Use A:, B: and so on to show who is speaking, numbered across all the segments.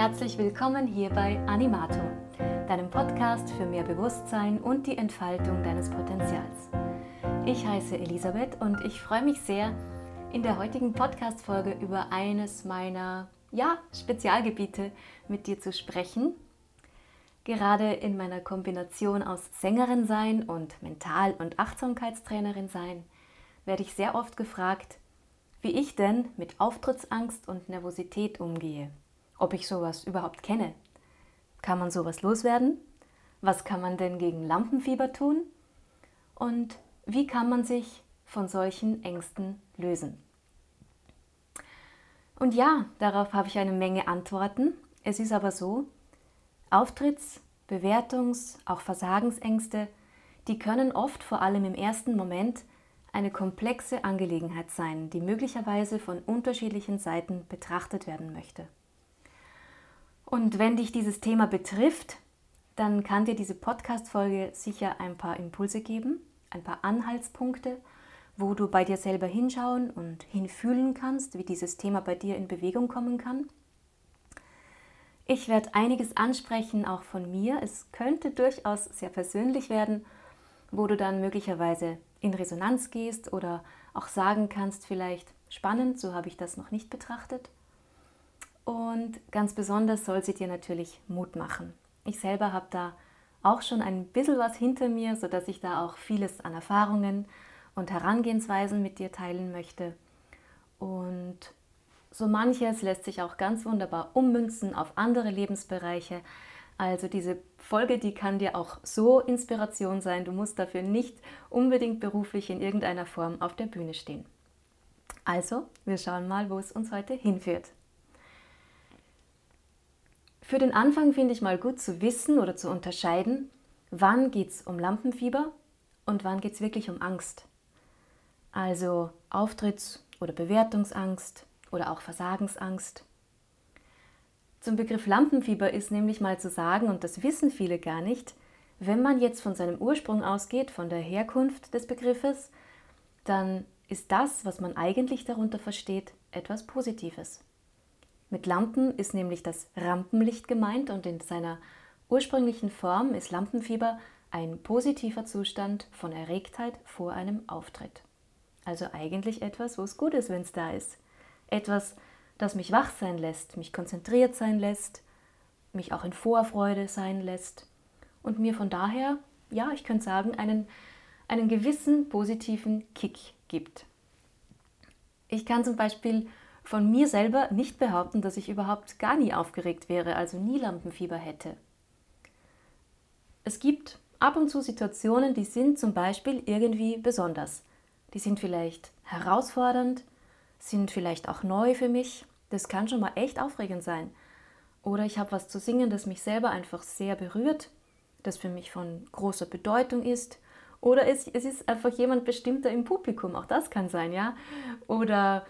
A: herzlich willkommen hier bei Animato, deinem Podcast für mehr Bewusstsein und die Entfaltung deines Potenzials. Ich heiße Elisabeth und ich freue mich sehr, in der heutigen Podcast-Folge über eines meiner ja, Spezialgebiete mit dir zu sprechen. Gerade in meiner Kombination aus Sängerin sein und Mental- und Achtsamkeitstrainerin sein, werde ich sehr oft gefragt, wie ich denn mit Auftrittsangst und Nervosität umgehe ob ich sowas überhaupt kenne. Kann man sowas loswerden? Was kann man denn gegen Lampenfieber tun? Und wie kann man sich von solchen Ängsten lösen? Und ja, darauf habe ich eine Menge Antworten. Es ist aber so, Auftritts-, Bewertungs-, auch Versagensängste, die können oft vor allem im ersten Moment eine komplexe Angelegenheit sein, die möglicherweise von unterschiedlichen Seiten betrachtet werden möchte. Und wenn dich dieses Thema betrifft, dann kann dir diese Podcast-Folge sicher ein paar Impulse geben, ein paar Anhaltspunkte, wo du bei dir selber hinschauen und hinfühlen kannst, wie dieses Thema bei dir in Bewegung kommen kann. Ich werde einiges ansprechen, auch von mir. Es könnte durchaus sehr persönlich werden, wo du dann möglicherweise in Resonanz gehst oder auch sagen kannst, vielleicht spannend, so habe ich das noch nicht betrachtet. Und ganz besonders soll sie dir natürlich Mut machen. Ich selber habe da auch schon ein bisschen was hinter mir, sodass ich da auch vieles an Erfahrungen und Herangehensweisen mit dir teilen möchte. Und so manches lässt sich auch ganz wunderbar ummünzen auf andere Lebensbereiche. Also diese Folge, die kann dir auch so Inspiration sein. Du musst dafür nicht unbedingt beruflich in irgendeiner Form auf der Bühne stehen. Also, wir schauen mal, wo es uns heute hinführt. Für den Anfang finde ich mal gut zu wissen oder zu unterscheiden, wann geht es um Lampenfieber und wann geht es wirklich um Angst. Also Auftritts- oder Bewertungsangst oder auch Versagensangst. Zum Begriff Lampenfieber ist nämlich mal zu sagen, und das wissen viele gar nicht, wenn man jetzt von seinem Ursprung ausgeht, von der Herkunft des Begriffes, dann ist das, was man eigentlich darunter versteht, etwas Positives. Mit Lampen ist nämlich das Rampenlicht gemeint und in seiner ursprünglichen Form ist Lampenfieber ein positiver Zustand von Erregtheit vor einem Auftritt. Also eigentlich etwas, wo es gut ist, wenn es da ist. Etwas, das mich wach sein lässt, mich konzentriert sein lässt, mich auch in Vorfreude sein lässt und mir von daher, ja, ich könnte sagen, einen, einen gewissen positiven Kick gibt. Ich kann zum Beispiel von mir selber nicht behaupten, dass ich überhaupt gar nie aufgeregt wäre, also nie Lampenfieber hätte. Es gibt ab und zu Situationen, die sind zum Beispiel irgendwie besonders. Die sind vielleicht herausfordernd, sind vielleicht auch neu für mich. Das kann schon mal echt aufregend sein. Oder ich habe was zu singen, das mich selber einfach sehr berührt, das für mich von großer Bedeutung ist. Oder es, ist einfach jemand bestimmter im Publikum, auch das kann sein, ja. Oder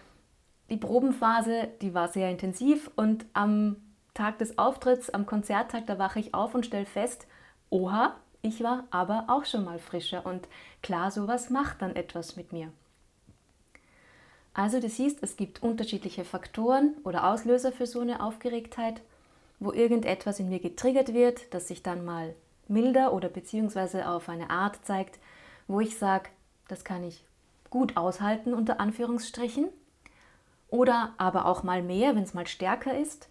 A: die Probenphase, die war sehr intensiv und am Tag des Auftritts, am Konzerttag, da wache ich auf und stelle fest, oha, ich war aber auch schon mal frischer und klar, sowas macht dann etwas mit mir. Also du siehst, es gibt unterschiedliche Faktoren oder Auslöser für so eine Aufgeregtheit, wo irgendetwas in mir getriggert wird, das sich dann mal milder oder beziehungsweise auf eine Art zeigt, wo ich sage, das kann ich gut aushalten unter Anführungsstrichen oder aber auch mal mehr, wenn es mal stärker ist.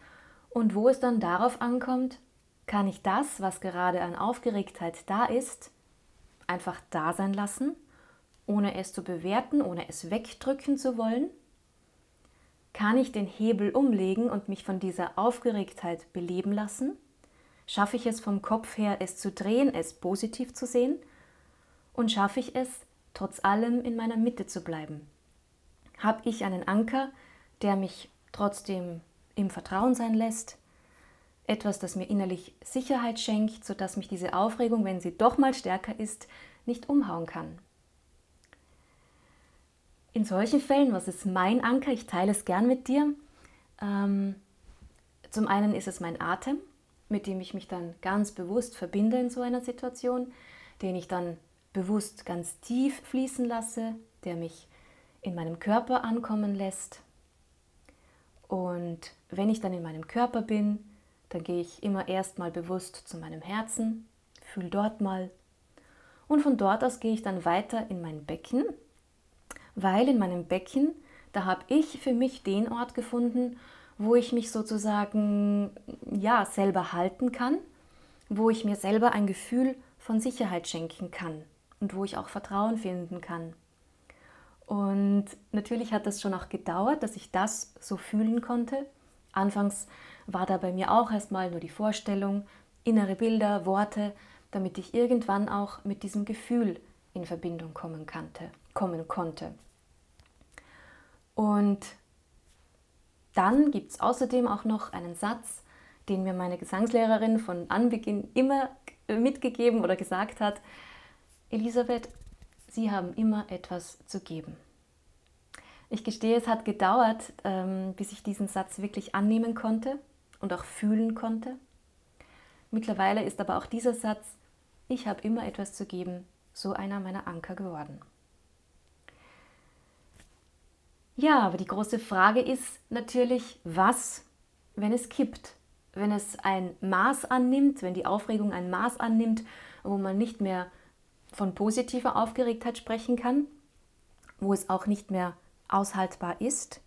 A: Und wo es dann darauf ankommt, kann ich das, was gerade an Aufgeregtheit da ist, einfach da sein lassen, ohne es zu bewerten, ohne es wegdrücken zu wollen? Kann ich den Hebel umlegen und mich von dieser Aufgeregtheit beleben lassen? Schaffe ich es vom Kopf her, es zu drehen, es positiv zu sehen? Und schaffe ich es, trotz allem in meiner Mitte zu bleiben? Habe ich einen Anker, der mich trotzdem im Vertrauen sein lässt, etwas, das mir innerlich Sicherheit schenkt, sodass mich diese Aufregung, wenn sie doch mal stärker ist, nicht umhauen kann. In solchen Fällen, was ist mein Anker? Ich teile es gern mit dir. Ähm, zum einen ist es mein Atem, mit dem ich mich dann ganz bewusst verbinde in so einer Situation, den ich dann bewusst ganz tief fließen lasse, der mich in meinem Körper ankommen lässt, und wenn ich dann in meinem Körper bin, Dann gehe ich immer erstmal bewusst zu meinem Herzen, fühle dort mal. Und von dort aus gehe ich dann weiter in mein Becken, weil in meinem Becken, da habe ich für mich den Ort gefunden, wo ich mich sozusagen ja selber halten kann, wo ich mir selber ein Gefühl von Sicherheit schenken kann und wo ich auch Vertrauen finden kann. Und natürlich hat das schon auch gedauert, dass ich das so fühlen konnte. Anfangs war da bei mir auch erstmal nur die Vorstellung, innere Bilder, Worte, damit ich irgendwann auch mit diesem Gefühl in Verbindung kommen, kannte, kommen konnte. Und dann gibt es außerdem auch noch einen Satz, den mir meine Gesangslehrerin von Anbeginn immer mitgegeben oder gesagt hat. Elisabeth, Sie haben immer etwas zu geben. Ich gestehe, es hat gedauert, ähm, bis ich diesen Satz wirklich annehmen konnte und auch fühlen konnte. Mittlerweile ist aber auch dieser Satz, ich habe immer etwas zu geben, so einer meiner Anker geworden. Ja, aber die große Frage ist natürlich, was, wenn es kippt? Wenn es ein Maß annimmt, wenn die Aufregung ein Maß annimmt, wo man nicht mehr von positiver Aufgeregtheit sprechen kann, wo es auch nicht mehr aushaltbar ist,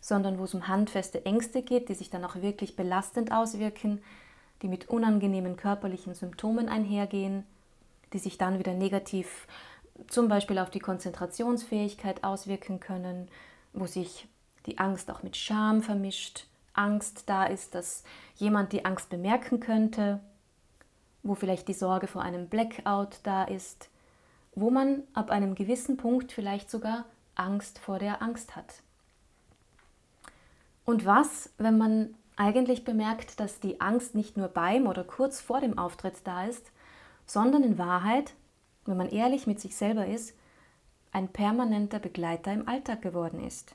A: sondern wo es um handfeste Ängste geht, die sich dann auch wirklich belastend auswirken, die mit unangenehmen körperlichen Symptomen einhergehen, die sich dann wieder negativ zum Beispiel auf die Konzentrationsfähigkeit auswirken können, wo sich die Angst auch mit Scham vermischt, Angst da ist, dass jemand die Angst bemerken könnte, wo vielleicht die Sorge vor einem Blackout da ist, wo man ab einem gewissen Punkt vielleicht sogar Angst vor der Angst hat. Und was, wenn man eigentlich bemerkt, dass die Angst nicht nur beim oder kurz vor dem Auftritt da ist, sondern in Wahrheit, wenn man ehrlich mit sich selber ist, ein permanenter Begleiter im Alltag geworden ist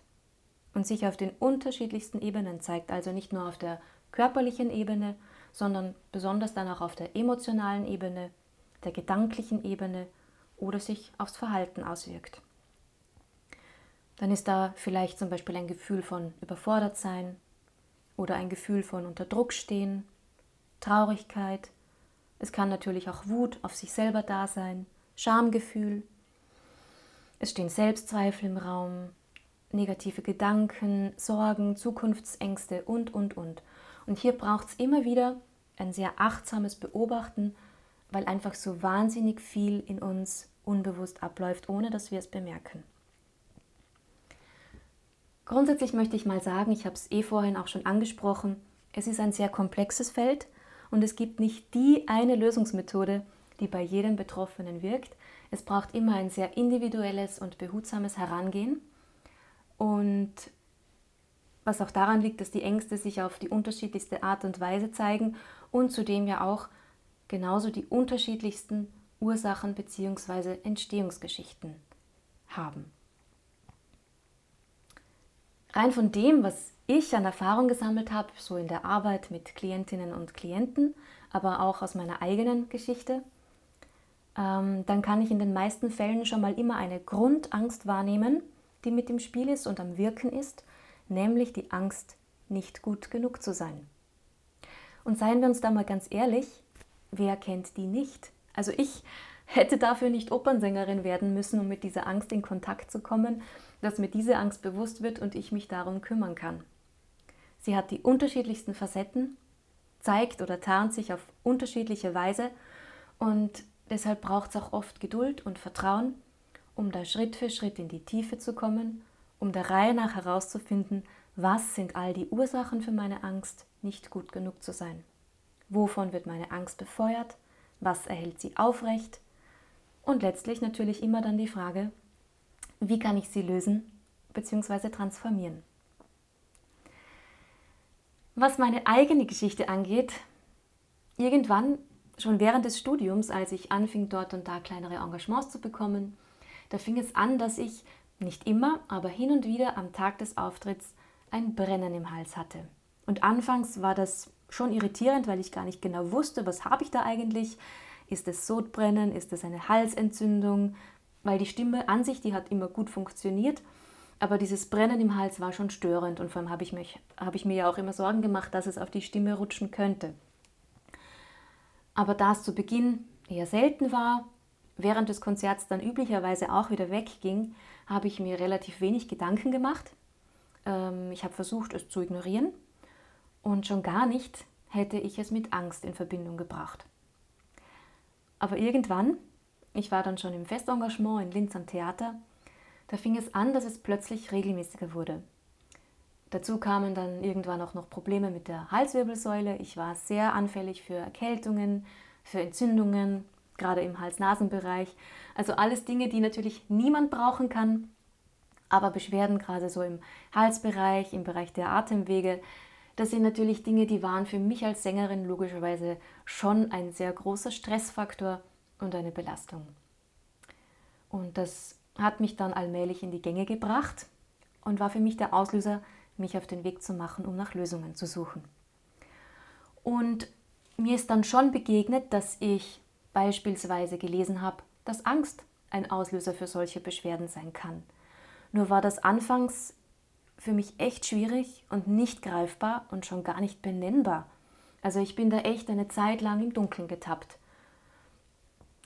A: und sich auf den unterschiedlichsten Ebenen zeigt, also nicht nur auf der körperlichen Ebene, sondern besonders dann auch auf der emotionalen Ebene, der gedanklichen Ebene oder sich aufs Verhalten auswirkt. Dann ist da vielleicht zum Beispiel ein Gefühl von Überfordertsein oder ein Gefühl von unter Druck stehen, Traurigkeit. Es kann natürlich auch Wut auf sich selber da sein, Schamgefühl. Es stehen Selbstzweifel im Raum, negative Gedanken, Sorgen, Zukunftsängste und, und, und. Und hier braucht es immer wieder ein sehr achtsames Beobachten, weil einfach so wahnsinnig viel in uns unbewusst abläuft, ohne dass wir es bemerken. Grundsätzlich möchte ich mal sagen, ich habe es eh vorhin auch schon angesprochen, es ist ein sehr komplexes Feld und es gibt nicht die eine Lösungsmethode, die bei jedem Betroffenen wirkt. Es braucht immer ein sehr individuelles und behutsames Herangehen. Und was auch daran liegt, dass die Ängste sich auf die unterschiedlichste Art und Weise zeigen und zudem ja auch genauso die unterschiedlichsten Ursachen bzw. Entstehungsgeschichten haben. Rein von dem, was ich an Erfahrung gesammelt habe, so in der Arbeit mit Klientinnen und Klienten, aber auch aus meiner eigenen Geschichte, ähm, dann kann ich in den meisten Fällen schon mal immer eine Grundangst wahrnehmen, die mit dem Spiel ist und am Wirken ist, nämlich die Angst, nicht gut genug zu sein. Und seien wir uns da mal ganz ehrlich, wer kennt die nicht? Also ich hätte dafür nicht Opernsängerin werden müssen, um mit dieser Angst in Kontakt zu kommen, dass mir diese Angst bewusst wird und ich mich darum kümmern kann. Sie hat die unterschiedlichsten Facetten, zeigt oder tarnt sich auf unterschiedliche Weise und deshalb braucht es auch oft Geduld und Vertrauen, um da Schritt für Schritt in die Tiefe zu kommen, um der Reihe nach herauszufinden, was sind all die Ursachen für meine Angst, nicht gut genug zu sein. Wovon wird meine Angst befeuert? Was erhält sie aufrecht? Und letztlich natürlich immer dann die Frage, wie kann ich sie lösen bzw. transformieren. Was meine eigene Geschichte angeht, irgendwann, schon während des Studiums, als ich anfing, dort und da kleinere Engagements zu bekommen, da fing es an, dass ich nicht immer, aber hin und wieder am Tag des Auftritts ein Brennen im Hals hatte. Und anfangs war das schon irritierend, weil ich gar nicht genau wusste, was habe ich da eigentlich. Ist es Sodbrennen? Ist es eine Halsentzündung? weil die Stimme an sich, die hat immer gut funktioniert. Aber dieses Brennen im Hals war schon störend und vor allem habe ich, mich, habe ich mir ja auch immer Sorgen gemacht, dass es auf die Stimme rutschen könnte. Aber da es zu Beginn eher selten war, während des Konzerts dann üblicherweise auch wieder wegging, habe ich mir relativ wenig Gedanken gemacht. Ähm, ich habe versucht, es zu ignorieren und schon gar nicht hätte ich es mit Angst in Verbindung gebracht. Aber irgendwann, ich war dann schon im Festengagement in Linz am Theater, da fing es an, dass es plötzlich regelmäßiger wurde. Dazu kamen dann irgendwann auch noch Probleme mit der Halswirbelsäule. Ich war sehr anfällig für Erkältungen, für Entzündungen, gerade im Hals-Nasen-Bereich. Also alles Dinge, die natürlich niemand brauchen kann, aber Beschwerden gerade so im Halsbereich, im Bereich der Atemwege, das sind natürlich Dinge, die waren für mich als Sängerin logischerweise schon ein sehr großer Stressfaktor und eine Belastung. Und das hat mich dann allmählich in die Gänge gebracht und war für mich der Auslöser, mich auf den Weg zu machen, um nach Lösungen zu suchen. Und mir ist dann schon begegnet, dass ich beispielsweise gelesen habe, dass Angst ein Auslöser für solche Beschwerden sein kann. Nur war das anfangs für mich echt schwierig und nicht greifbar und schon gar nicht benennbar. Also ich bin da echt eine Zeit lang im Dunkeln getappt.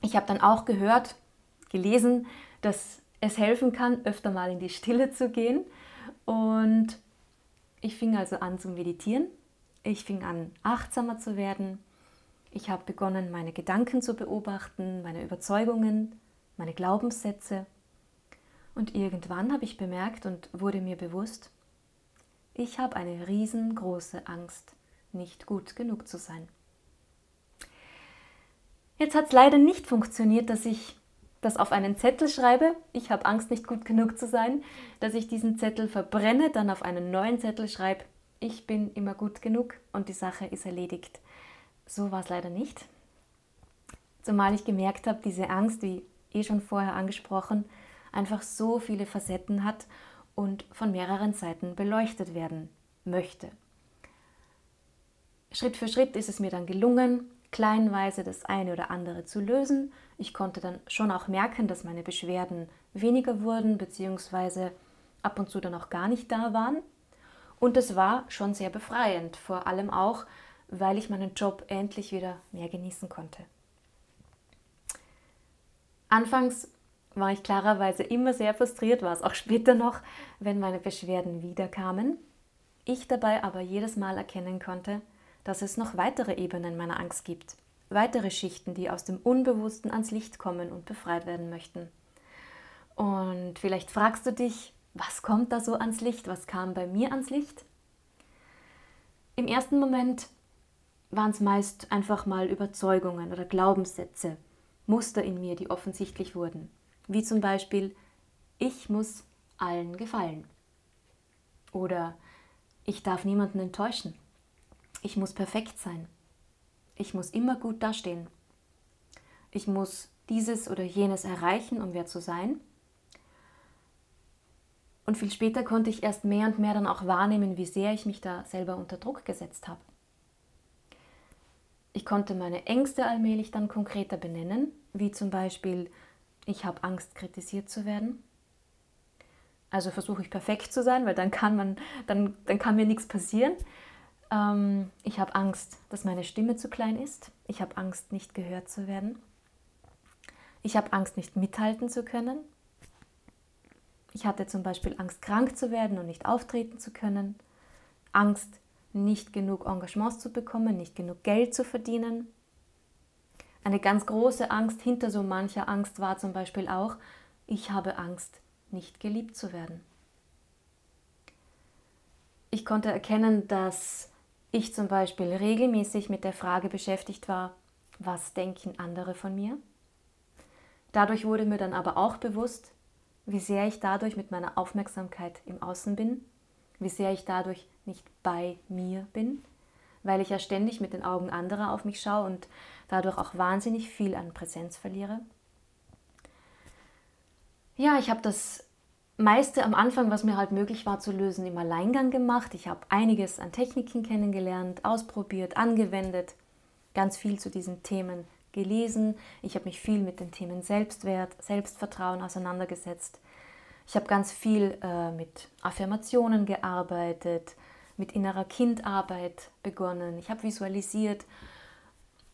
A: Ich habe dann auch gehört, gelesen, dass es helfen kann, öfter mal in die Stille zu gehen. Und ich fing also an zu meditieren. Ich fing an, achtsamer zu werden. Ich habe begonnen, meine Gedanken zu beobachten, meine Überzeugungen, meine Glaubenssätze. Und irgendwann habe ich bemerkt und wurde mir bewusst, ich habe eine riesengroße Angst, nicht gut genug zu sein. Jetzt hat es leider nicht funktioniert, dass ich das auf einen Zettel schreibe, ich habe Angst, nicht gut genug zu sein, dass ich diesen Zettel verbrenne, dann auf einen neuen Zettel schreibe, ich bin immer gut genug und die Sache ist erledigt. So war es leider nicht. Zumal ich gemerkt habe, diese Angst, wie eh schon vorher angesprochen, einfach so viele Facetten hat und von mehreren Seiten beleuchtet werden möchte. Schritt für Schritt ist es mir dann gelungen, kleinweise das eine oder andere zu lösen. Ich konnte dann schon auch merken, dass meine Beschwerden weniger wurden, beziehungsweise ab und zu dann auch gar nicht da waren. Und es war schon sehr befreiend, vor allem auch, weil ich meinen Job endlich wieder mehr genießen konnte. Anfangs war ich klarerweise immer sehr frustriert, war es auch später noch, wenn meine Beschwerden wiederkamen. Ich dabei aber jedes Mal erkennen konnte, dass es noch weitere Ebenen meiner Angst gibt, weitere Schichten, die aus dem Unbewussten ans Licht kommen und befreit werden möchten. Und vielleicht fragst du dich, was kommt da so ans Licht? Was kam bei mir ans Licht? Im ersten Moment waren es meist einfach mal Überzeugungen oder Glaubenssätze, Muster in mir, die offensichtlich wurden. Wie zum Beispiel, ich muss allen gefallen. Oder ich darf niemanden enttäuschen. Ich muss perfekt sein. Ich muss immer gut dastehen. Ich muss dieses oder jenes erreichen, um wer zu sein. Und viel später konnte ich erst mehr und mehr dann auch wahrnehmen, wie sehr ich mich da selber unter Druck gesetzt habe. Ich konnte meine Ängste allmählich dann konkreter benennen, wie zum Beispiel, ich habe Angst, kritisiert zu werden. Also versuche ich perfekt zu sein, weil dann kann, man, dann, dann kann mir nichts passieren. Ähm, ich habe Angst, dass meine Stimme zu klein ist. Ich habe Angst, nicht gehört zu werden. Ich habe Angst, nicht mithalten zu können. Ich hatte zum Beispiel Angst, krank zu werden und nicht auftreten zu können. Angst, nicht genug Engagements zu bekommen, nicht genug Geld zu verdienen. Eine ganz große Angst hinter so mancher Angst war zum Beispiel auch, ich habe Angst, nicht geliebt zu werden. Ich konnte erkennen, dass ich zum Beispiel regelmäßig mit der Frage beschäftigt war, was denken andere von mir? Dadurch wurde mir dann aber auch bewusst, wie sehr ich dadurch mit meiner Aufmerksamkeit im Außen bin, wie sehr ich dadurch nicht bei mir bin, weil ich ja ständig mit den Augen anderer auf mich schaue und dadurch auch wahnsinnig viel an Präsenz verliere. Ja, ich habe das meiste am Anfang, was mir halt möglich war zu lösen, im Alleingang gemacht. Ich habe einiges an Techniken kennengelernt, ausprobiert, angewendet, ganz viel zu diesen Themen gelesen. Ich habe mich viel mit den Themen Selbstwert, Selbstvertrauen auseinandergesetzt. Ich habe ganz viel äh, mit Affirmationen gearbeitet, mit innerer Kindarbeit begonnen. Ich habe visualisiert.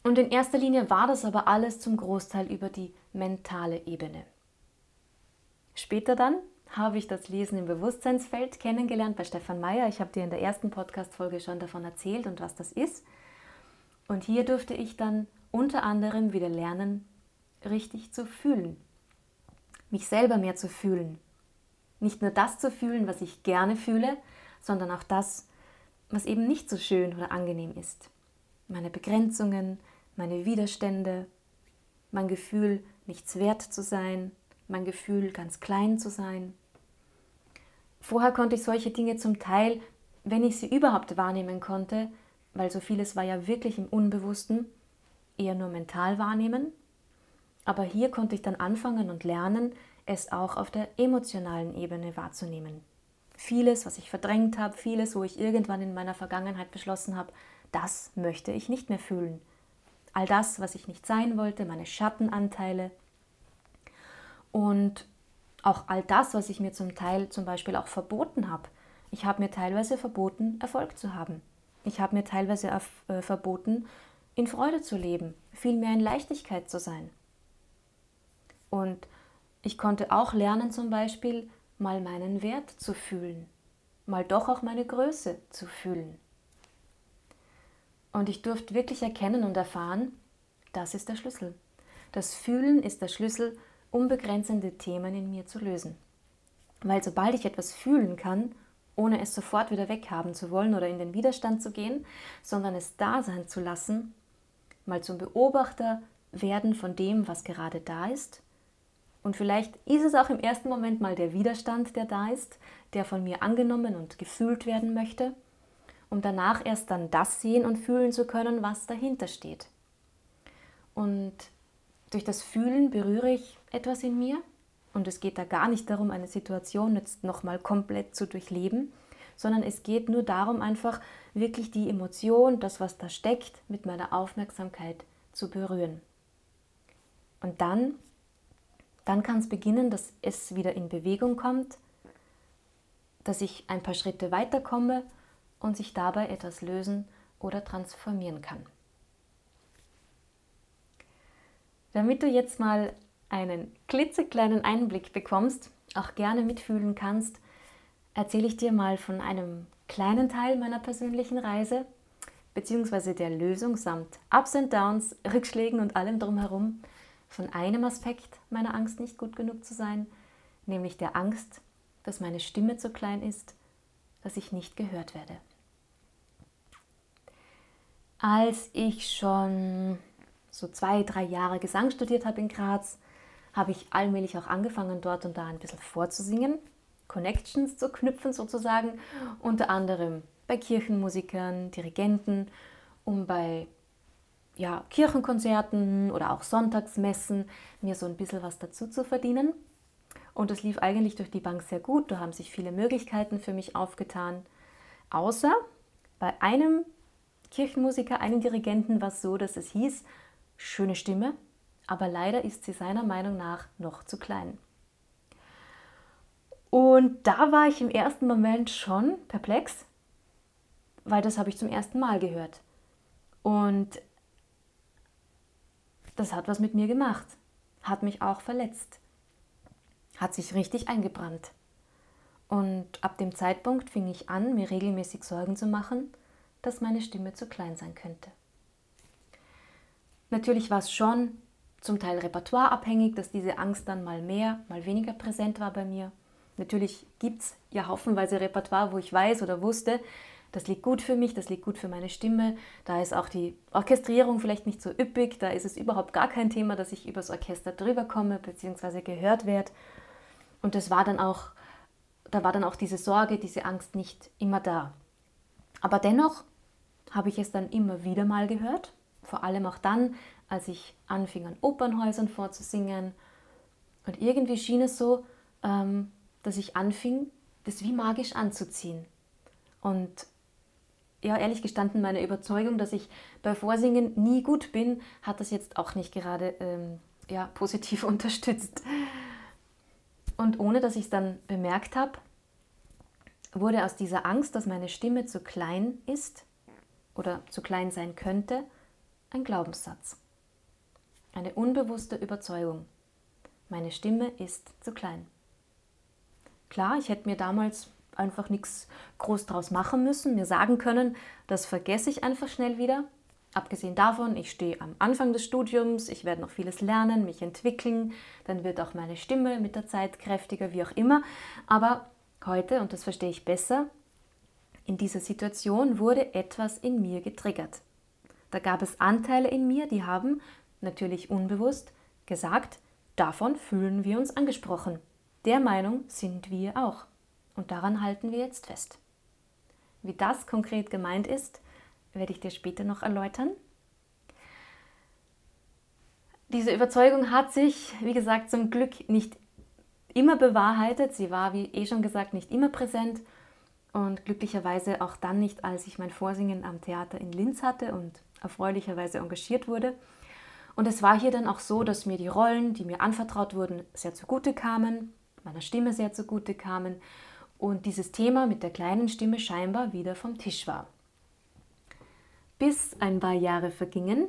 A: Und in erster Linie war das aber alles zum Großteil über die mentale Ebene. Später dann habe ich das Lesen im Bewusstseinsfeld kennengelernt bei Stefan Meyer. Ich habe dir in der ersten Podcast-Folge schon davon erzählt und was das ist. Und hier durfte ich dann unter anderem wieder lernen, richtig zu fühlen. Mich selber mehr zu fühlen. Nicht nur das zu fühlen, was ich gerne fühle, sondern auch das, was eben nicht so schön oder angenehm ist. Meine Begrenzungen, meine Widerstände, mein Gefühl, nichts wert zu sein, mein Gefühl, ganz klein zu sein. Vorher konnte ich solche Dinge zum Teil, wenn ich sie überhaupt wahrnehmen konnte, weil so vieles war ja wirklich im Unbewussten, eher nur mental wahrnehmen. Aber hier konnte ich dann anfangen und lernen, es auch auf der emotionalen Ebene wahrzunehmen. Vieles, was ich verdrängt habe, vieles, wo ich irgendwann in meiner Vergangenheit beschlossen habe, das möchte ich nicht mehr fühlen. All das, was ich nicht sein wollte, meine Schattenanteile und auch all das, was ich mir zum Teil zum Beispiel auch verboten habe. Ich habe mir teilweise verboten, Erfolg zu haben. Ich habe mir teilweise äh, verboten, in Freude zu leben, vielmehr in Leichtigkeit zu sein. Und ich konnte auch lernen, zum Beispiel mal meinen Wert zu fühlen, mal doch auch meine Größe zu fühlen. Und ich durfte wirklich erkennen und erfahren, das ist der Schlüssel. Das Fühlen ist der Schlüssel, um begrenzende Themen in mir zu lösen. Weil sobald ich etwas fühlen kann, ohne es sofort wieder weghaben zu wollen oder in den Widerstand zu gehen, sondern es da sein zu lassen, mal zum Beobachter werden von dem, was gerade da ist. Und vielleicht ist es auch im ersten Moment mal der Widerstand, der da ist, der von mir angenommen und gefühlt werden möchte, um danach erst dann das sehen und fühlen zu können, was dahinter steht. Und durch das Fühlen berühre ich etwas in mir und es geht da gar nicht darum, eine Situation jetzt nochmal komplett zu durchleben, sondern es geht nur darum, einfach wirklich die Emotion, das, was da steckt, mit meiner Aufmerksamkeit zu berühren. Und dann, dann kann es beginnen, dass es wieder in Bewegung kommt, dass ich ein paar Schritte weiterkomme und sich dabei etwas lösen oder transformieren kann. Damit du jetzt mal einen klitzekleinen Einblick bekommst, auch gerne mitfühlen kannst, erzähle ich dir mal von einem kleinen Teil meiner persönlichen Reise, beziehungsweise der Lösung samt Ups und Downs, Rückschlägen und allem drumherum, von einem Aspekt meiner Angst nicht gut genug zu sein, nämlich der Angst, dass meine Stimme zu klein ist, dass ich nicht gehört werde. Als ich schon so zwei, drei Jahre Gesang studiert habe in Graz, habe ich allmählich auch angefangen, dort und da ein bisschen vorzusingen, Connections zu knüpfen sozusagen, unter anderem bei Kirchenmusikern, Dirigenten, um bei ja, Kirchenkonzerten oder auch Sonntagsmessen mir so ein bisschen was dazu zu verdienen. Und es lief eigentlich durch die Bank sehr gut, da haben sich viele Möglichkeiten für mich aufgetan. Außer bei einem Kirchenmusiker, einem Dirigenten war es so, dass es hieß, schöne Stimme, aber leider ist sie seiner Meinung nach noch zu klein. Und da war ich im ersten Moment schon perplex, weil das habe ich zum ersten Mal gehört. Und das hat was mit mir gemacht, hat mich auch verletzt, hat sich richtig eingebrannt. Und ab dem Zeitpunkt fing ich an, mir regelmäßig Sorgen zu machen, dass meine Stimme zu klein sein könnte. Natürlich war es schon zum Teil repertoireabhängig, dass diese Angst dann mal mehr, mal weniger präsent war bei mir. Natürlich gibt es ja haufenweise Repertoire, wo ich weiß oder wusste, das liegt gut für mich, das liegt gut für meine Stimme. Da ist auch die Orchestrierung vielleicht nicht so üppig, da ist es überhaupt gar kein Thema, dass ich übers Orchester drüber komme bzw. gehört werde. Und das war dann auch, da war dann auch diese Sorge, diese Angst nicht immer da. Aber dennoch habe ich es dann immer wieder mal gehört, vor allem auch dann, als ich anfing an Opernhäusern vorzusingen. Und irgendwie schien es so, ähm, dass ich anfing, das wie magisch anzuziehen. Und ja, ehrlich gestanden, meine Überzeugung, dass ich bei Vorsingen nie gut bin, hat das jetzt auch nicht gerade ähm, ja, positiv unterstützt. Und ohne dass ich es dann bemerkt habe, wurde aus dieser Angst, dass meine Stimme zu klein ist oder zu klein sein könnte, ein Glaubenssatz. Eine unbewusste Überzeugung. Meine Stimme ist zu klein. Klar, ich hätte mir damals einfach nichts groß draus machen müssen, mir sagen können, das vergesse ich einfach schnell wieder. Abgesehen davon, ich stehe am Anfang des Studiums, ich werde noch vieles lernen, mich entwickeln, dann wird auch meine Stimme mit der Zeit kräftiger, wie auch immer. Aber heute, und das verstehe ich besser, in dieser Situation wurde etwas in mir getriggert. Da gab es Anteile in mir, die haben, natürlich unbewusst, gesagt, davon fühlen wir uns angesprochen. Der Meinung sind wir auch. Und daran halten wir jetzt fest. Wie das konkret gemeint ist, werde ich dir später noch erläutern. Diese Überzeugung hat sich, wie gesagt, zum Glück nicht immer bewahrheitet. Sie war, wie eh schon gesagt, nicht immer präsent und glücklicherweise auch dann nicht, als ich mein Vorsingen am Theater in Linz hatte und erfreulicherweise engagiert wurde. Und es war hier dann auch so, dass mir die Rollen, die mir anvertraut wurden, sehr zugute kamen, meiner Stimme sehr zugute kamen und dieses Thema mit der kleinen Stimme scheinbar wieder vom Tisch war. Bis ein paar Jahre vergingen,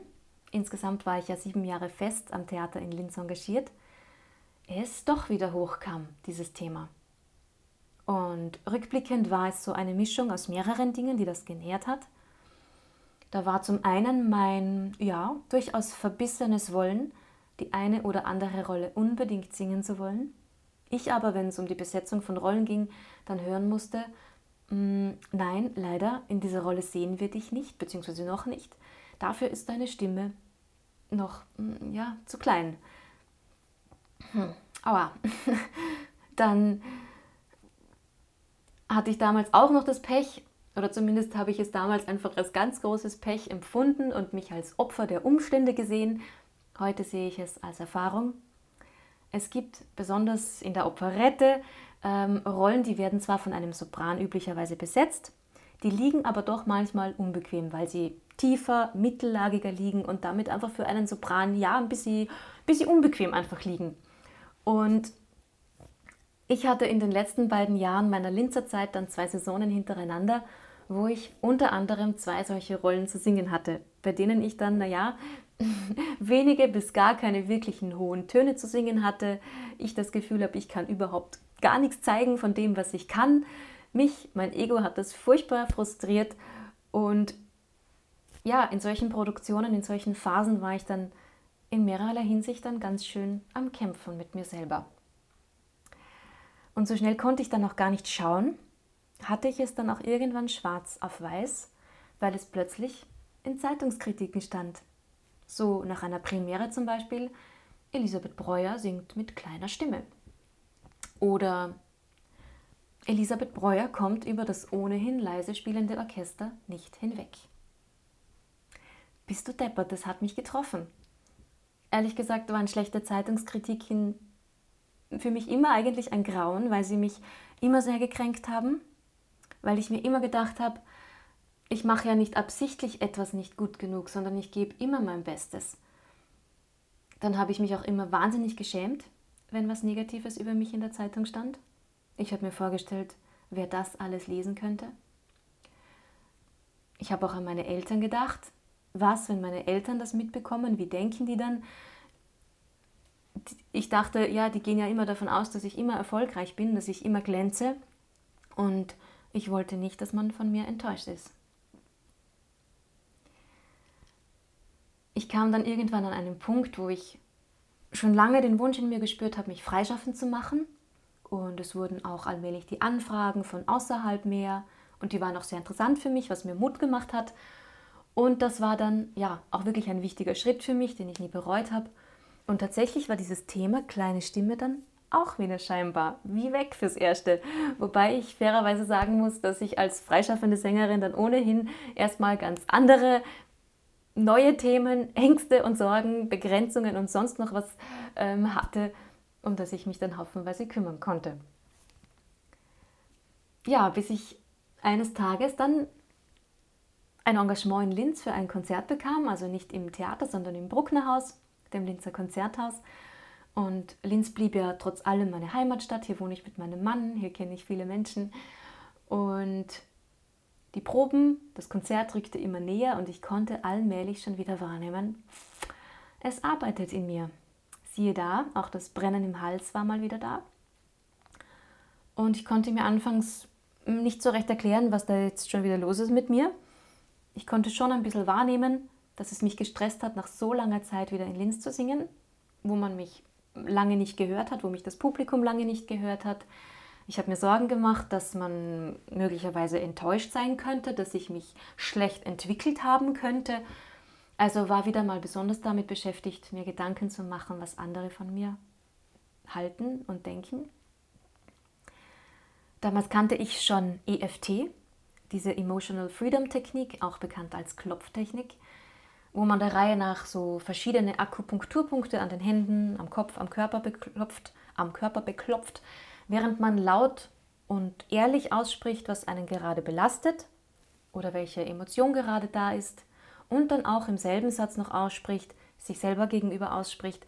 A: insgesamt war ich ja sieben Jahre fest am Theater in Linz engagiert, es doch wieder hochkam, dieses Thema. Und rückblickend war es so eine Mischung aus mehreren Dingen, die das genährt hat. Da war zum einen mein, ja, durchaus verbissenes Wollen, die eine oder andere Rolle unbedingt singen zu wollen. Ich aber, wenn es um die Besetzung von Rollen ging, dann hören musste, mm, nein, leider, in dieser Rolle sehen wir dich nicht, beziehungsweise noch nicht. Dafür ist deine Stimme noch, mm, ja, zu klein. Hm, aua. dann hatte ich damals auch noch das Pech, oder zumindest habe ich es damals einfach als ganz großes Pech empfunden und mich als Opfer der Umstände gesehen. Heute sehe ich es als Erfahrung. Es gibt besonders in der Operette ähm, Rollen, die werden zwar von einem Sopran üblicherweise besetzt, die liegen aber doch manchmal unbequem, weil sie tiefer, mittellagiger liegen und damit einfach für einen Sopran ja ein bisschen, bisschen unbequem einfach liegen. Und ich hatte in den letzten beiden Jahren meiner Linzer Zeit dann zwei Saisonen hintereinander, wo ich unter anderem zwei solche Rollen zu singen hatte, bei denen ich dann, naja, wenige bis gar keine wirklichen hohen Töne zu singen hatte. Ich das Gefühl habe, ich kann überhaupt gar nichts zeigen von dem, was ich kann. Mich, mein Ego hat das furchtbar frustriert und ja, in solchen Produktionen, in solchen Phasen war ich dann in mehrerlei Hinsicht dann ganz schön am Kämpfen mit mir selber. Und so schnell konnte ich dann auch gar nicht schauen, hatte ich es dann auch irgendwann schwarz auf weiß, weil es plötzlich in Zeitungskritiken stand. So nach einer Premiere zum Beispiel, Elisabeth Breuer singt mit kleiner Stimme. Oder Elisabeth Breuer kommt über das ohnehin leise spielende Orchester nicht hinweg. Bist du deppert, das hat mich getroffen. Ehrlich gesagt waren schlechte Zeitungskritiken für mich immer eigentlich ein Grauen, weil sie mich immer sehr gekränkt haben, weil ich mir immer gedacht habe, ich mache ja nicht absichtlich etwas nicht gut genug, sondern ich gebe immer mein Bestes. Dann habe ich mich auch immer wahnsinnig geschämt, wenn was Negatives über mich in der Zeitung stand. Ich habe mir vorgestellt, wer das alles lesen könnte. Ich habe auch an meine Eltern gedacht. Was, wenn meine Eltern das mitbekommen? Wie denken die dann? ich dachte, ja, die gehen ja immer davon aus, dass ich immer erfolgreich bin, dass ich immer glänze. Und ich wollte nicht, dass man von mir enttäuscht ist. Ich kam dann irgendwann an einen Punkt, wo ich schon lange den Wunsch in mir gespürt habe, mich freischaffen zu machen. Und es wurden auch allmählich die Anfragen von außerhalb mehr. Und die waren auch sehr interessant für mich, was mir Mut gemacht hat. Und das war dann ja auch wirklich ein wichtiger Schritt für mich, den ich nie bereut habe. Und tatsächlich war dieses Thema kleine Stimme dann auch wieder scheinbar wie weg fürs Erste. Wobei ich fairerweise sagen muss, dass ich als freischaffende Sängerin dann ohnehin erstmal ganz andere neue Themen, Ängste und Sorgen, Begrenzungen und sonst noch was ähm, hatte, um das ich mich dann haufenweise kümmern konnte. Ja, bis ich eines Tages dann ein Engagement in Linz für ein Konzert bekam, also nicht im Theater, sondern im Brucknerhaus dem Linzer Konzerthaus. Und Linz blieb ja trotz allem meine Heimatstadt. Hier wohne ich mit meinem Mann, hier kenne ich viele Menschen. Und die Proben, das Konzert rückte immer näher und ich konnte allmählich schon wieder wahrnehmen, es arbeitet in mir. Siehe da, auch das Brennen im Hals war mal wieder da. Und ich konnte mir anfangs nicht so recht erklären, was da jetzt schon wieder los ist mit mir. Ich konnte schon ein bisschen wahrnehmen, dass es mich gestresst hat, nach so langer Zeit wieder in Linz zu singen, wo man mich lange nicht gehört hat, wo mich das Publikum lange nicht gehört hat. Ich habe mir Sorgen gemacht, dass man möglicherweise enttäuscht sein könnte, dass ich mich schlecht entwickelt haben könnte. Also war wieder mal besonders damit beschäftigt, mir Gedanken zu machen, was andere von mir halten und denken. Damals kannte ich schon EFT, diese Emotional Freedom Technik, auch bekannt als Klopftechnik, wo man der Reihe nach so verschiedene Akupunkturpunkte an den Händen, am Kopf, am Körper beklopft, am Körper beklopft während man laut und ehrlich ausspricht, was einen gerade belastet oder welche Emotion gerade da ist und dann auch im selben Satz noch ausspricht, sich selber gegenüber ausspricht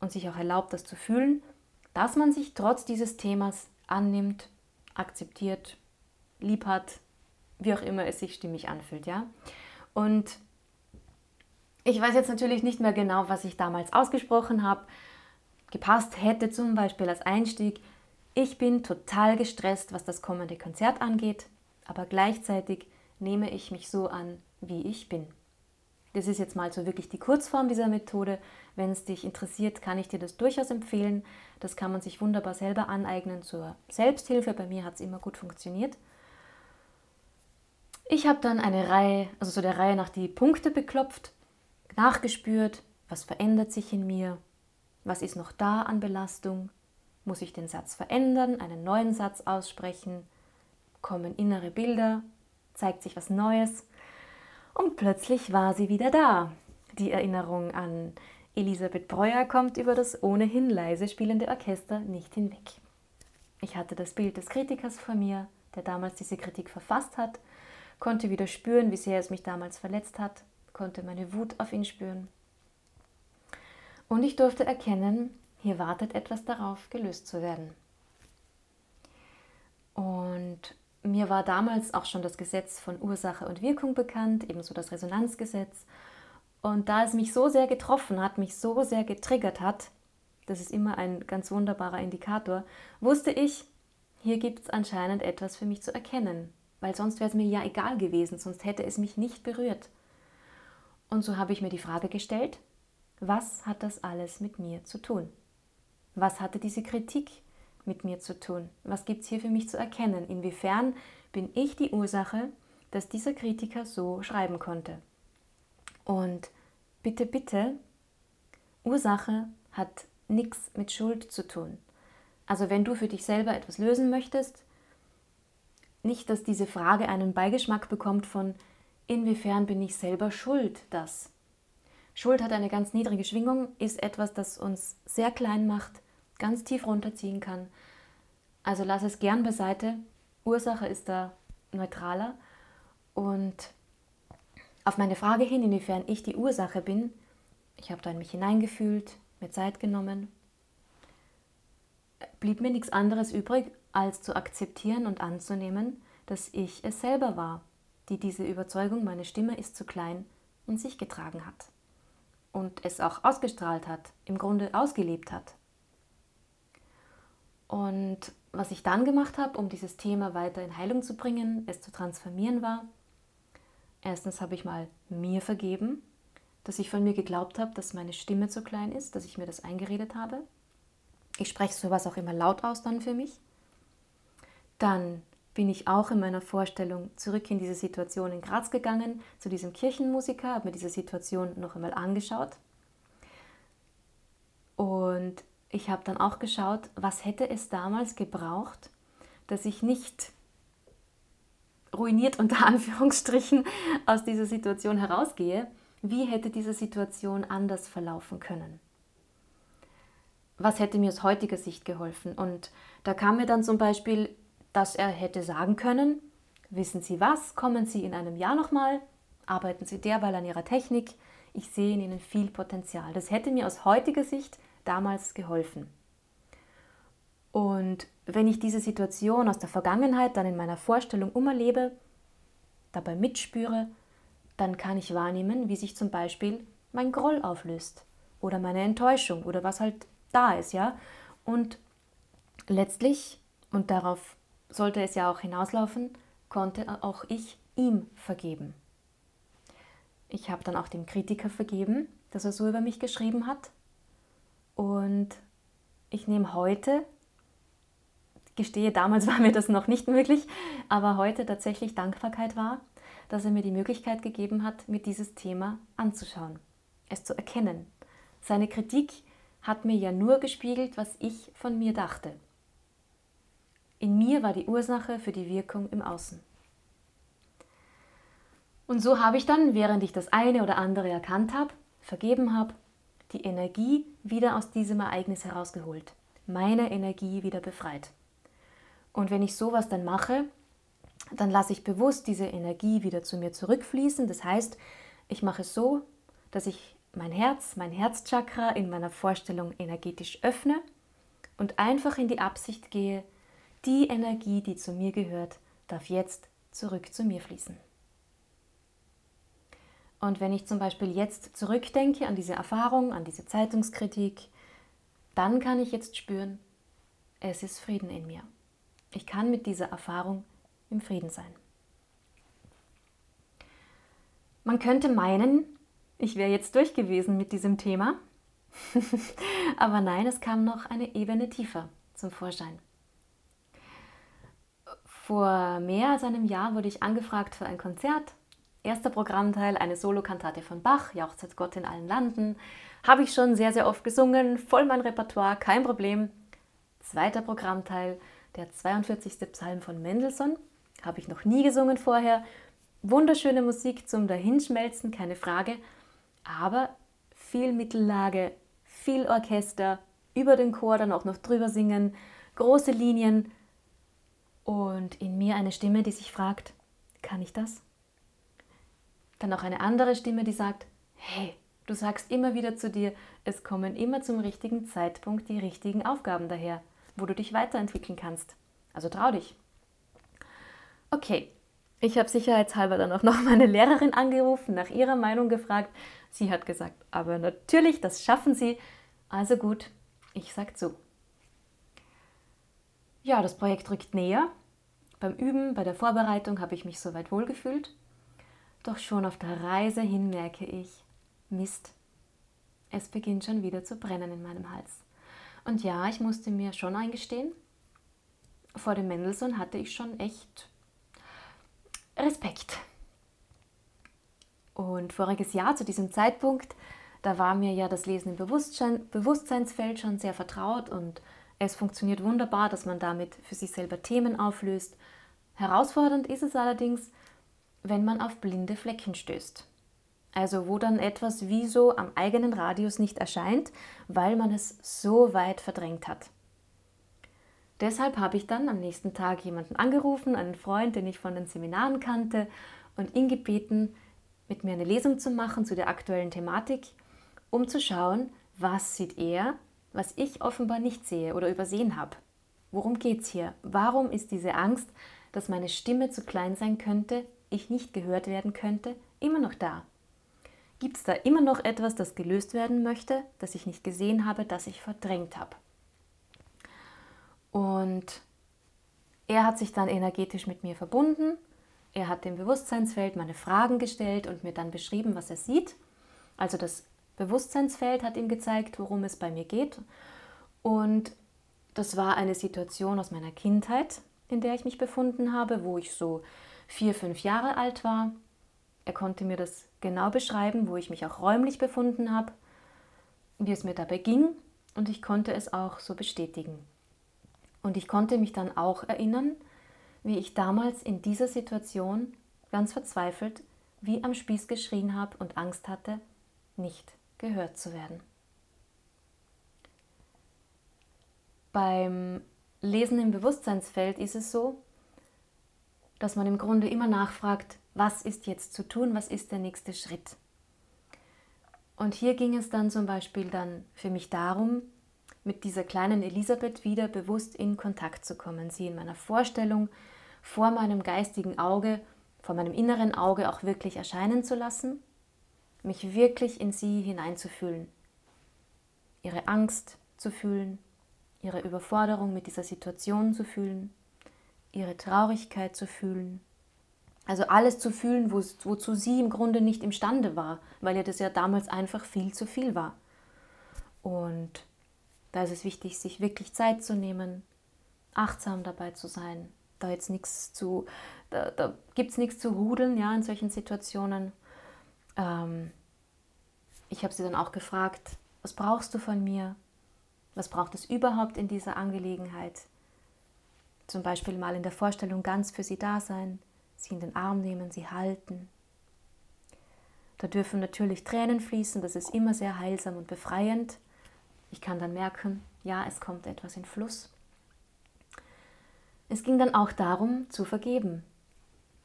A: und sich auch erlaubt, das zu fühlen, dass man sich trotz dieses Themas annimmt, akzeptiert, lieb hat, wie auch immer es sich stimmig anfühlt, ja? Und ich weiß jetzt natürlich nicht mehr genau, was ich damals ausgesprochen habe. Gepasst hätte zum Beispiel als Einstieg, ich bin total gestresst, was das kommende Konzert angeht, aber gleichzeitig nehme ich mich so an, wie ich bin. Das ist jetzt mal so wirklich die Kurzform dieser Methode. Wenn es dich interessiert, kann ich dir das durchaus empfehlen. Das kann man sich wunderbar selber aneignen zur Selbsthilfe. Bei mir hat es immer gut funktioniert. Ich habe dann eine Reihe, also so der Reihe nach die Punkte beklopft, nachgespürt, was verändert sich in mir, was ist noch da an Belastung, muss ich den Satz verändern, einen neuen Satz aussprechen? Kommen innere Bilder? Zeigt sich was Neues? Und plötzlich war sie wieder da. Die Erinnerung an Elisabeth Breuer kommt über das ohnehin leise spielende Orchester nicht hinweg. Ich hatte das Bild des Kritikers vor mir, der damals diese Kritik verfasst hat, konnte wieder spüren, wie sehr es mich damals verletzt hat, konnte meine Wut auf ihn spüren. Und ich durfte erkennen, hier wartet etwas darauf, gelöst zu werden. Und mir war damals auch schon das Gesetz von Ursache und Wirkung bekannt, ebenso das Resonanzgesetz. Und da es mich so sehr getroffen hat, mich so sehr getriggert hat, das ist immer ein ganz wunderbarer Indikator, wusste ich, hier gibt es anscheinend etwas für mich zu erkennen, weil sonst wäre es mir ja egal gewesen, sonst hätte es mich nicht berührt. Und so habe ich mir die Frage gestellt, was hat das alles mit mir zu tun? Was hatte diese Kritik mit mir zu tun? Was gibt es hier für mich zu erkennen? Inwiefern bin ich die Ursache, dass dieser Kritiker so schreiben konnte? Und bitte, bitte, Ursache hat nichts mit Schuld zu tun. Also wenn du für dich selber etwas lösen möchtest, nicht, dass diese Frage einen Beigeschmack bekommt von, inwiefern bin ich selber schuld, das. Schuld hat eine ganz niedrige Schwingung, ist etwas, das uns sehr klein macht, ganz tief runterziehen kann. Also lass es gern beiseite. Ursache ist da neutraler. Und auf meine Frage hin, inwiefern ich die Ursache bin, ich habe da in mich hineingefühlt, mir Zeit genommen, blieb mir nichts anderes übrig, als zu akzeptieren und anzunehmen, dass ich es selber war, die diese Überzeugung, meine Stimme ist zu klein, in sich getragen hat und es auch ausgestrahlt hat, im Grunde ausgelebt hat. Und was ich dann gemacht habe, um dieses Thema weiter in Heilung zu bringen, es zu transformieren, war, erstens habe ich mal mir vergeben, dass ich von mir geglaubt habe, dass meine Stimme zu klein ist, dass ich mir das eingeredet habe. Ich spreche sowas auch immer laut aus dann für mich. Dann bin ich auch in meiner Vorstellung zurück in diese Situation in Graz gegangen, zu diesem Kirchenmusiker, habe mir diese Situation noch einmal angeschaut. Und ich habe dann auch geschaut, was hätte es damals gebraucht, dass ich nicht ruiniert unter Anführungsstrichen aus dieser Situation herausgehe. Wie hätte diese Situation anders verlaufen können? Was hätte mir aus heutiger Sicht geholfen? Und da kam mir dann zum Beispiel, dass er hätte sagen können, wissen Sie was, kommen Sie in einem Jahr nochmal, arbeiten Sie derweil an Ihrer Technik, ich sehe in Ihnen viel Potenzial. Das hätte mir aus heutiger Sicht damals geholfen. Und wenn ich diese Situation aus der Vergangenheit dann in meiner Vorstellung umerlebe, dabei mitspüre, dann kann ich wahrnehmen, wie sich zum Beispiel mein Groll auflöst oder meine Enttäuschung oder was halt da ist, ja. Und letztlich, und darauf sollte es ja auch hinauslaufen, konnte auch ich ihm vergeben. Ich habe dann auch dem Kritiker vergeben, dass er so über mich geschrieben hat. Und ich nehme heute, gestehe, damals war mir das noch nicht möglich, aber heute tatsächlich Dankbarkeit wahr, dass er mir die Möglichkeit gegeben hat, mir dieses Thema anzuschauen, es zu erkennen. Seine Kritik hat mir ja nur gespiegelt, was ich von mir dachte. In mir war die Ursache für die Wirkung im Außen. Und so habe ich dann, während ich das eine oder andere erkannt habe, vergeben habe, die Energie wieder aus diesem Ereignis herausgeholt, meine Energie wieder befreit. Und wenn ich sowas dann mache, dann lasse ich bewusst diese Energie wieder zu mir zurückfließen. Das heißt, ich mache es so, dass ich mein Herz, mein Herzchakra in meiner Vorstellung energetisch öffne und einfach in die Absicht gehe, die Energie, die zu mir gehört, darf jetzt zurück zu mir fließen. Und wenn ich zum Beispiel jetzt zurückdenke an diese Erfahrung, an diese Zeitungskritik, dann kann ich jetzt spüren, es ist Frieden in mir. Ich kann mit dieser Erfahrung im Frieden sein. Man könnte meinen, ich wäre jetzt durch gewesen mit diesem Thema, aber nein, es kam noch eine Ebene tiefer zum Vorschein. Vor mehr als einem Jahr wurde ich angefragt für ein Konzert. Erster Programmteil, eine Solokantate von Bach, Jauchzet Gott in allen Landen. Habe ich schon sehr, sehr oft gesungen, voll mein Repertoire, kein Problem. Zweiter Programmteil, der 42. Psalm von Mendelssohn, habe ich noch nie gesungen vorher. Wunderschöne Musik zum Dahinschmelzen, keine Frage. Aber viel Mittellage, viel Orchester, über den Chor dann auch noch drüber singen, große Linien und in mir eine Stimme, die sich fragt, kann ich das? Dann auch eine andere Stimme, die sagt, hey, du sagst immer wieder zu dir, es kommen immer zum richtigen Zeitpunkt die richtigen Aufgaben daher, wo du dich weiterentwickeln kannst. Also trau dich. Okay, ich habe sicherheitshalber dann auch noch meine Lehrerin angerufen, nach ihrer Meinung gefragt. Sie hat gesagt, aber natürlich, das schaffen Sie. Also gut, ich sag zu. Ja, das Projekt rückt näher. Beim Üben, bei der Vorbereitung habe ich mich soweit wohlgefühlt. Doch schon auf der Reise hin merke ich, Mist, es beginnt schon wieder zu brennen in meinem Hals. Und ja, ich musste mir schon eingestehen, vor dem Mendelssohn hatte ich schon echt Respekt. Und voriges Jahr zu diesem Zeitpunkt, da war mir ja das Lesen im Bewusstsein, Bewusstseinsfeld schon sehr vertraut und es funktioniert wunderbar, dass man damit für sich selber Themen auflöst. Herausfordernd ist es allerdings, wenn man auf blinde Flecken stößt. Also wo dann etwas wie so am eigenen Radius nicht erscheint, weil man es so weit verdrängt hat. Deshalb habe ich dann am nächsten Tag jemanden angerufen, einen Freund, den ich von den Seminaren kannte, und ihn gebeten, mit mir eine Lesung zu machen zu der aktuellen Thematik, um zu schauen, was sieht er, was ich offenbar nicht sehe oder übersehen habe. Worum geht es hier? Warum ist diese Angst, dass meine Stimme zu klein sein könnte, ich nicht gehört werden könnte, immer noch da? Gibt es da immer noch etwas, das gelöst werden möchte, das ich nicht gesehen habe, das ich verdrängt habe? Und er hat sich dann energetisch mit mir verbunden. Er hat dem Bewusstseinsfeld meine Fragen gestellt und mir dann beschrieben, was er sieht. Also das Bewusstseinsfeld hat ihm gezeigt, worum es bei mir geht. Und das war eine Situation aus meiner Kindheit, in der ich mich befunden habe, wo ich so vier, fünf Jahre alt war. Er konnte mir das genau beschreiben, wo ich mich auch räumlich befunden habe, wie es mir dabei ging und ich konnte es auch so bestätigen. Und ich konnte mich dann auch erinnern, wie ich damals in dieser Situation ganz verzweifelt wie am Spieß geschrien habe und Angst hatte, nicht gehört zu werden. Beim Lesen im Bewusstseinsfeld ist es so, dass man im Grunde immer nachfragt, was ist jetzt zu tun, was ist der nächste Schritt. Und hier ging es dann zum Beispiel dann für mich darum, mit dieser kleinen Elisabeth wieder bewusst in Kontakt zu kommen, sie in meiner Vorstellung vor meinem geistigen Auge, vor meinem inneren Auge auch wirklich erscheinen zu lassen, mich wirklich in sie hineinzufühlen, ihre Angst zu fühlen, ihre Überforderung mit dieser Situation zu fühlen, ihre Traurigkeit zu fühlen. Also alles zu fühlen, wozu sie im Grunde nicht imstande war, weil ihr das ja damals einfach viel zu viel war. Und da ist es wichtig, sich wirklich Zeit zu nehmen, achtsam dabei zu sein. Da jetzt nichts zu, da, da gibt es nichts zu hudeln, ja, in solchen Situationen. Ähm, ich habe sie dann auch gefragt, was brauchst du von mir? Was braucht es überhaupt in dieser Angelegenheit? Zum Beispiel mal in der Vorstellung ganz für sie da sein, sie in den Arm nehmen, sie halten. Da dürfen natürlich Tränen fließen, das ist immer sehr heilsam und befreiend. Ich kann dann merken, ja, es kommt etwas in Fluss. Es ging dann auch darum, zu vergeben.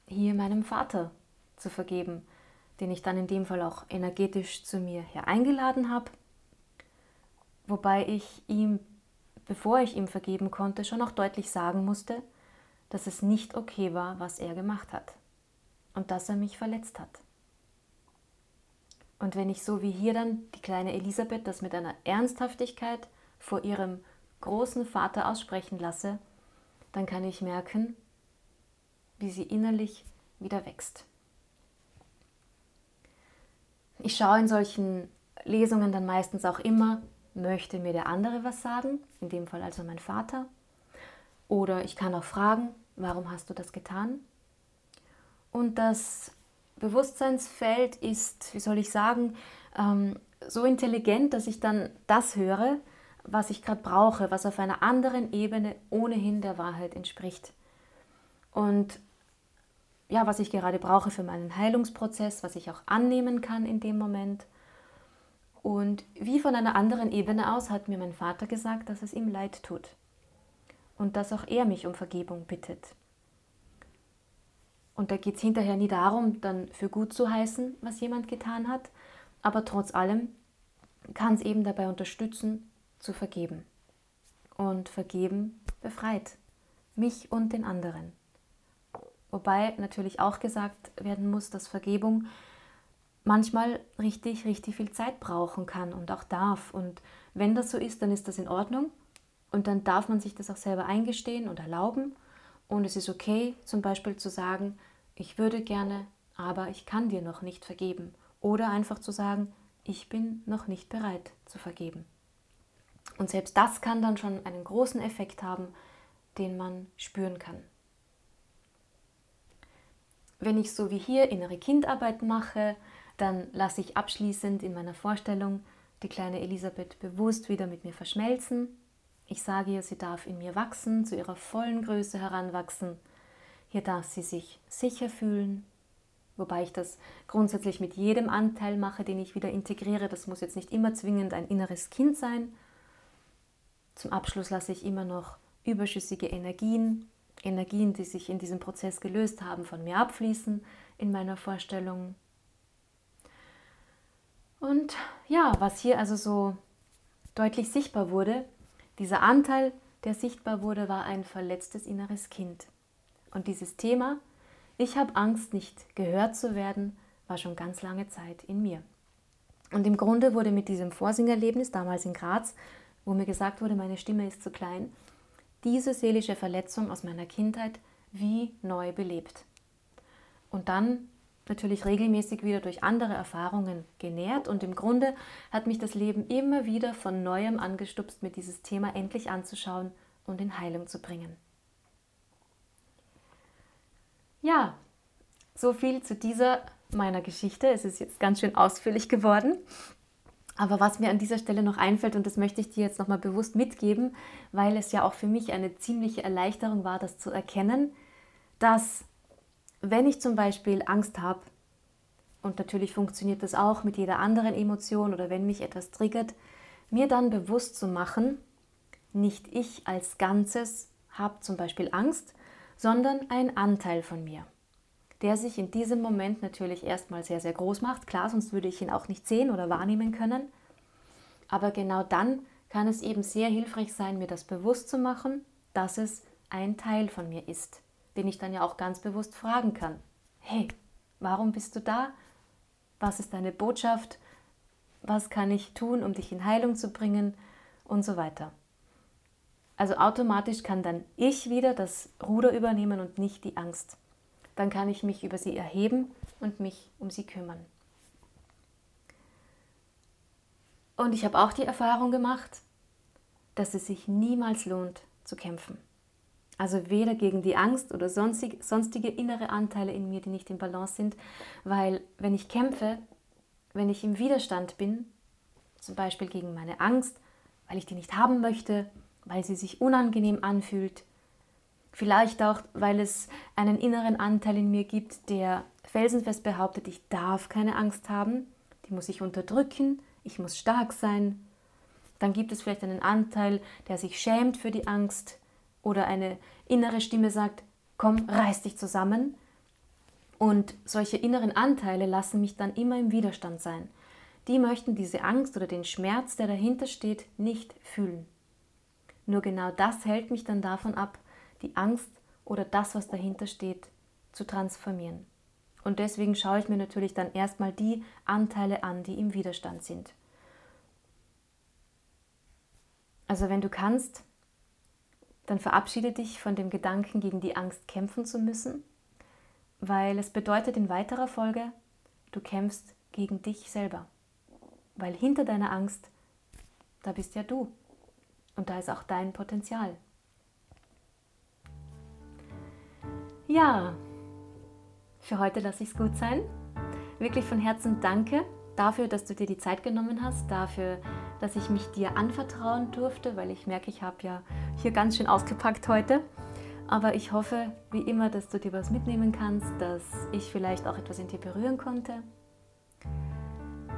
A: Hier meinem Vater zu vergeben, den ich dann in dem Fall auch energetisch zu mir hereingeladen habe. Wobei ich ihm bevor ich ihm vergeben konnte, schon auch deutlich sagen musste, dass es nicht okay war, was er gemacht hat und dass er mich verletzt hat. Und wenn ich so wie hier dann die kleine Elisabeth das mit einer Ernsthaftigkeit vor ihrem großen Vater aussprechen lasse, dann kann ich merken, wie sie innerlich wieder wächst. Ich schaue in solchen Lesungen dann meistens auch immer, möchte mir der andere was sagen, in dem Fall also mein Vater. Oder ich kann auch fragen, warum hast du das getan? Und das Bewusstseinsfeld ist, wie soll ich sagen, ähm, so intelligent, dass ich dann das höre, was ich gerade brauche, was auf einer anderen Ebene ohnehin der Wahrheit entspricht. Und ja, was ich gerade brauche für meinen Heilungsprozess, was ich auch annehmen kann in dem Moment und wie von einer anderen Ebene aus hat mir mein Vater gesagt, dass es ihm leid tut und dass auch er mich um Vergebung bittet. Und da geht es hinterher nie darum, dann für gut zu heißen, was jemand getan hat, aber trotz allem kann es eben dabei unterstützen, zu vergeben. Und vergeben befreit mich und den anderen. Wobei natürlich auch gesagt werden muss, dass Vergebung manchmal richtig, richtig viel Zeit brauchen kann und auch darf. Und wenn das so ist, dann ist das in Ordnung. Und dann darf man sich das auch selber eingestehen und erlauben. Und es ist okay, zum Beispiel zu sagen, ich würde gerne, aber ich kann dir noch nicht vergeben. Oder einfach zu sagen, ich bin noch nicht bereit zu vergeben. Und selbst das kann dann schon einen großen Effekt haben, den man spüren kann. Wenn ich so wie hier innere Kindarbeit mache, dann lasse ich abschließend in meiner Vorstellung die kleine Elisabeth bewusst wieder mit mir verschmelzen. Ich sage ihr, sie darf in mir wachsen, zu ihrer vollen Größe heranwachsen. Hier darf sie sich sicher fühlen, wobei ich das grundsätzlich mit jedem Anteil mache, den ich wieder integriere. Das muss jetzt nicht immer zwingend ein inneres Kind sein. Zum Abschluss lasse ich immer noch überschüssige Energien, Energien, die sich in diesem Prozess gelöst haben, von mir abfließen in meiner Vorstellung. Und ja, was hier also so deutlich sichtbar wurde, dieser Anteil, der sichtbar wurde, war ein verletztes inneres Kind. Und dieses Thema, ich habe Angst, nicht gehört zu werden, war schon ganz lange Zeit in mir. Und im Grunde wurde mit diesem Vorsingerlebnis damals in Graz, wo mir gesagt wurde, meine Stimme ist zu klein, diese seelische Verletzung aus meiner Kindheit wie neu belebt. Und dann natürlich regelmäßig wieder durch andere Erfahrungen genährt und im Grunde hat mich das Leben immer wieder von neuem angestupst, mir dieses Thema endlich anzuschauen und in Heilung zu bringen. Ja, so viel zu dieser meiner Geschichte. Es ist jetzt ganz schön ausführlich geworden. Aber was mir an dieser Stelle noch einfällt, und das möchte ich dir jetzt nochmal bewusst mitgeben, weil es ja auch für mich eine ziemliche Erleichterung war, das zu erkennen, dass wenn ich zum Beispiel Angst habe, und natürlich funktioniert das auch mit jeder anderen Emotion oder wenn mich etwas triggert, mir dann bewusst zu machen, nicht ich als Ganzes habe zum Beispiel Angst, sondern ein Anteil von mir, der sich in diesem Moment natürlich erstmal sehr, sehr groß macht. Klar, sonst würde ich ihn auch nicht sehen oder wahrnehmen können. Aber genau dann kann es eben sehr hilfreich sein, mir das bewusst zu machen, dass es ein Teil von mir ist, den ich dann ja auch ganz bewusst fragen kann. Hey, warum bist du da? Was ist deine Botschaft? Was kann ich tun, um dich in Heilung zu bringen? Und so weiter. Also automatisch kann dann ich wieder das Ruder übernehmen und nicht die Angst. Dann kann ich mich über sie erheben und mich um sie kümmern. Und ich habe auch die Erfahrung gemacht, dass es sich niemals lohnt zu kämpfen. Also weder gegen die Angst oder sonstige, sonstige innere Anteile in mir, die nicht in Balance sind, weil wenn ich kämpfe, wenn ich im Widerstand bin, zum Beispiel gegen meine Angst, weil ich die nicht haben möchte, weil sie sich unangenehm anfühlt, vielleicht auch, weil es einen inneren Anteil in mir gibt, der felsenfest behauptet, ich darf keine Angst haben, die muss ich unterdrücken, ich muss stark sein. Dann gibt es vielleicht einen Anteil, der sich schämt für die Angst oder eine innere Stimme sagt, komm, reiß dich zusammen. Und solche inneren Anteile lassen mich dann immer im Widerstand sein. Die möchten diese Angst oder den Schmerz, der dahinter steht, nicht fühlen. Nur genau das hält mich dann davon ab, die Angst oder das, was dahinter steht, zu transformieren. Und deswegen schaue ich mir natürlich dann erstmal die Anteile an, die im Widerstand sind. Also wenn du kannst, dann verabschiede dich von dem Gedanken, gegen die Angst kämpfen zu müssen, weil es bedeutet in weiterer Folge, du kämpfst gegen dich selber. Weil hinter deiner Angst, da bist ja du. Und da ist auch dein Potenzial. Ja, für heute lasse ich es gut sein. Wirklich von Herzen danke dafür, dass du dir die Zeit genommen hast, dafür, dass ich mich dir anvertrauen durfte, weil ich merke, ich habe ja hier ganz schön ausgepackt heute. Aber ich hoffe, wie immer, dass du dir was mitnehmen kannst, dass ich vielleicht auch etwas in dir berühren konnte.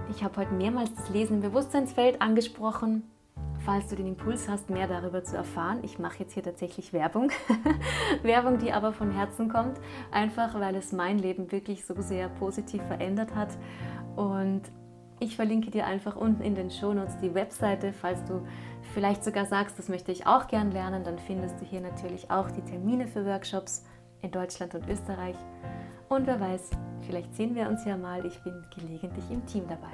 A: Ich habe heute mehrmals das Lesen im Bewusstseinsfeld angesprochen falls du den Impuls hast, mehr darüber zu erfahren. Ich mache jetzt hier tatsächlich Werbung. Werbung, die aber von Herzen kommt, einfach weil es mein Leben wirklich so sehr positiv verändert hat. Und ich verlinke dir einfach unten in den Shownotes die Webseite, falls du vielleicht sogar sagst, das möchte ich auch gern lernen, dann findest du hier natürlich auch die Termine für Workshops in Deutschland und Österreich. Und wer weiß, vielleicht sehen wir uns ja mal, ich bin gelegentlich im Team dabei.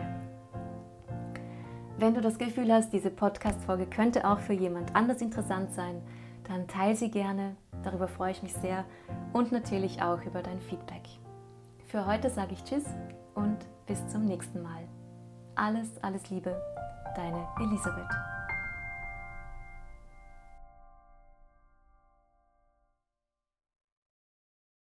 A: Wenn du das Gefühl hast, diese Podcast-Folge könnte auch für jemand anders interessant sein, dann teile sie gerne. Darüber freue ich mich sehr und natürlich auch über dein Feedback. Für heute sage ich Tschüss und bis zum nächsten Mal. Alles, alles Liebe, deine Elisabeth.